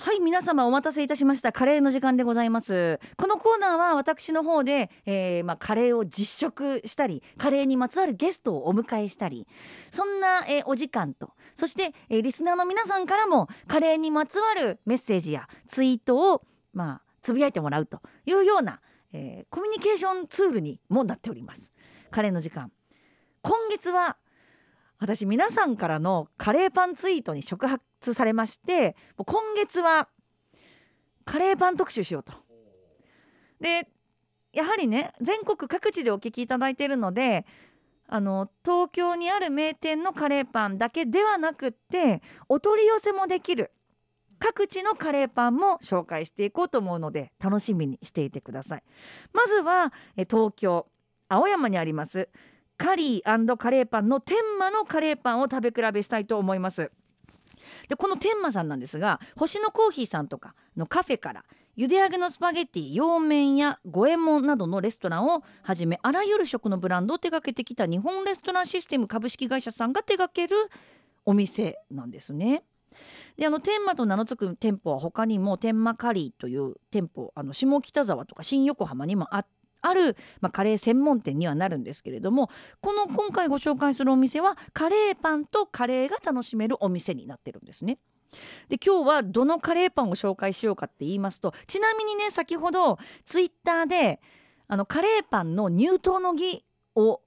はい皆様お待たせいたしました。カレーの時間でございます。このコーナーは私の方で、えー、まあ、カレーを実食したりカレーにまつわるゲストをお迎えしたりそんな、えー、お時間とそして、えー、リスナーの皆さんからもカレーにまつわるメッセージやツイートをまあつぶやいてもらうというような、えコミュニケーションツールにもなっております。カレーの時間。今月は私皆さんからのカレーパンツイートに触発されまして今月はカレーパン特集しようと。でやはりね全国各地でお聞きいただいているのであの東京にある名店のカレーパンだけではなくってお取り寄せもできる各地のカレーパンも紹介していこうと思うので楽しみにしていてくださいまずは東京青山にありますカリーカレーパンの天満のカレーパンを食べ比べしたいと思いますでこの天満さんなんですが星のコーヒーさんとかのカフェから茹で揚げのスパゲッティ洋麺や五右衛門などのレストランをはじめあらゆる食のブランドを手掛けてきた日本レストランシステム株式会社さんが手掛けるお店なんですね。であの天満と名の付く店舗は他にも天満カリーという店舗あの下北沢とか新横浜にもあっある、まあ、カレー専門店にはなるんですけれどもこの今回ご紹介するお店はカレーパンとカレーが楽しめるお店になってるんですね。で今日はどのカレーパンを紹介しようかって言いますとちなみにね先ほどツイッターであのカレーパンの入刀の儀を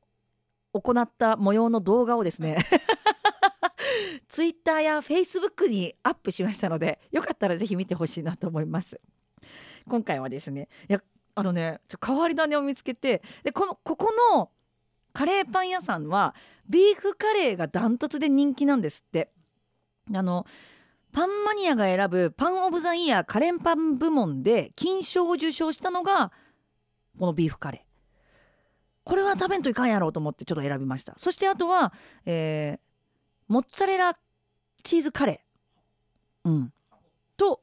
行った模様の動画をですね ツイッターやフェイスブックにアップしましたのでよかったらぜひ見てほしいなと思います今回はですねいやあのねちょ変わり種を見つけてでこのここのカレーパン屋さんはビーフカレーがダントツで人気なんですって。あのパンマニアが選ぶパン・オブ・ザ・イヤーカレーパン部門で金賞を受賞したのがこのビーフカレー。これは食べんといかんやろうと思ってちょっと選びました。そしてあとは、えー、モッツァレラチーズカレー、うん、と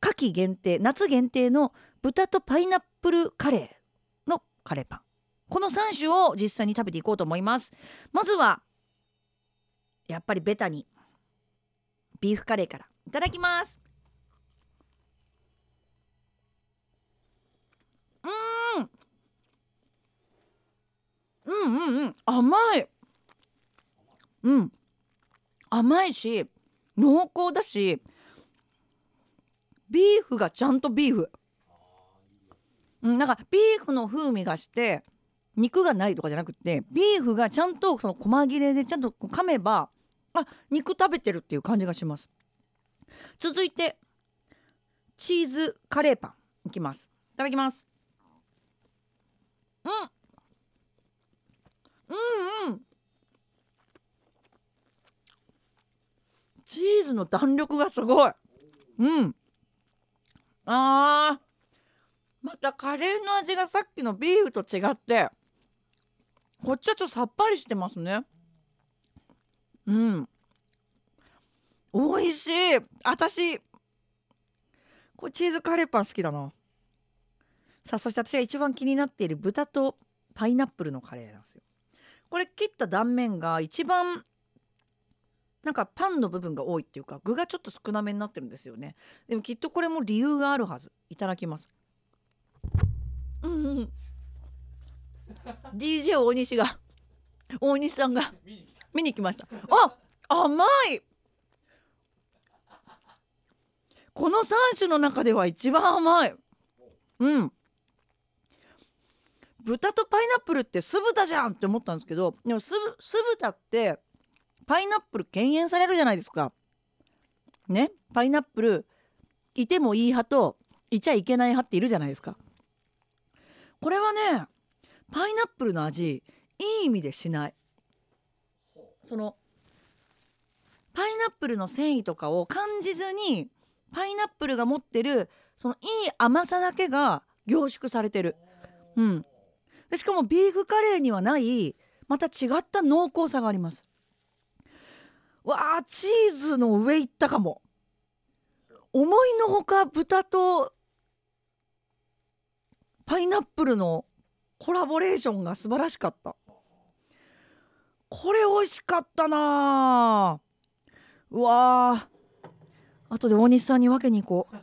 夏季限定夏限定の豚とパイナップルカレーのカレーパン。この3種を実際に食べていこうと思います。まずはやっぱりベタにビーフカレーから。いただきます。うん。うんうんうん。甘い。うん。甘いし濃厚だしビーフがちゃんとビーフ、なんかビーフの風味がして肉がないとかじゃなくてビーフがちゃんとその細切れでちゃんと噛めばあ肉食べてるっていう感じがします。続いてチーズカレーパンいきます。いただきます。うん。うんうん。チーズの弾力がすごい。うん。あー。またカレーの味がさっきのビーフと違ってこっちはちょっとさっぱりしてますね。うん。美味しい。私これチーズカレーパン好きだな。さあそして私が一番気になっている豚とパイナップルのカレーなんですよ。これ切った断面が一番なんかパンの部分が多いっていうか具がちょっと少なめになってるんですよね。でもきっとこれも理由があるはず。いただきます。うん DJ 大西が大西さんが見に来ました。あ甘い。この3種の中では一番甘い。うん。豚とパイナップルって酢豚じゃんって思ったんですけどでも酢豚ってパイナップル敬遠されるじゃないですか。ね？パイナップルいてもいい派といちゃいけない派っているじゃないですか。これはねパイナップルの味いい意味でしない。そのパイナップルの繊維とかを感じずにパイナップルが持ってるそのいい甘さだけが凝縮されてる、うん、でしかもビーフカレーにはないまた違った濃厚さがあります。わあチーズの上いったかも。思いのほか豚とイナップルのコラボレーションが素晴らしかった。これ美味しかったなうわ後で大西さんに分けに行こう。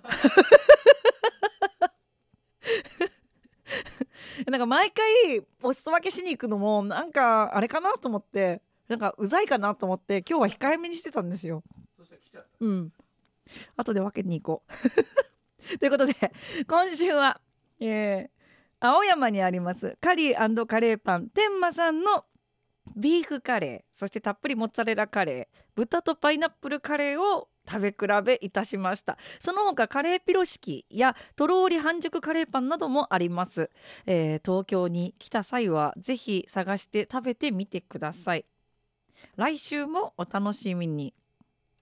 なんか毎回お裾分けしに行くのもなんかあれかなと思って。なんかうざいかなと思って今日は控えめにしてたんですよ。うん。後で分けに行こう。ということで今週は、えー、青山にあります。カリーカレーパン。天満さんのビーフカレー。そしてたっぷりモッツァレラカレー。豚とパイナップルカレーを食べ比べいたしました。その他カレーピロシキやとろーり半熟カレーパンなどもあります、えー、東京に来た際はぜひ探して食べてみてください。来週もお楽しみに。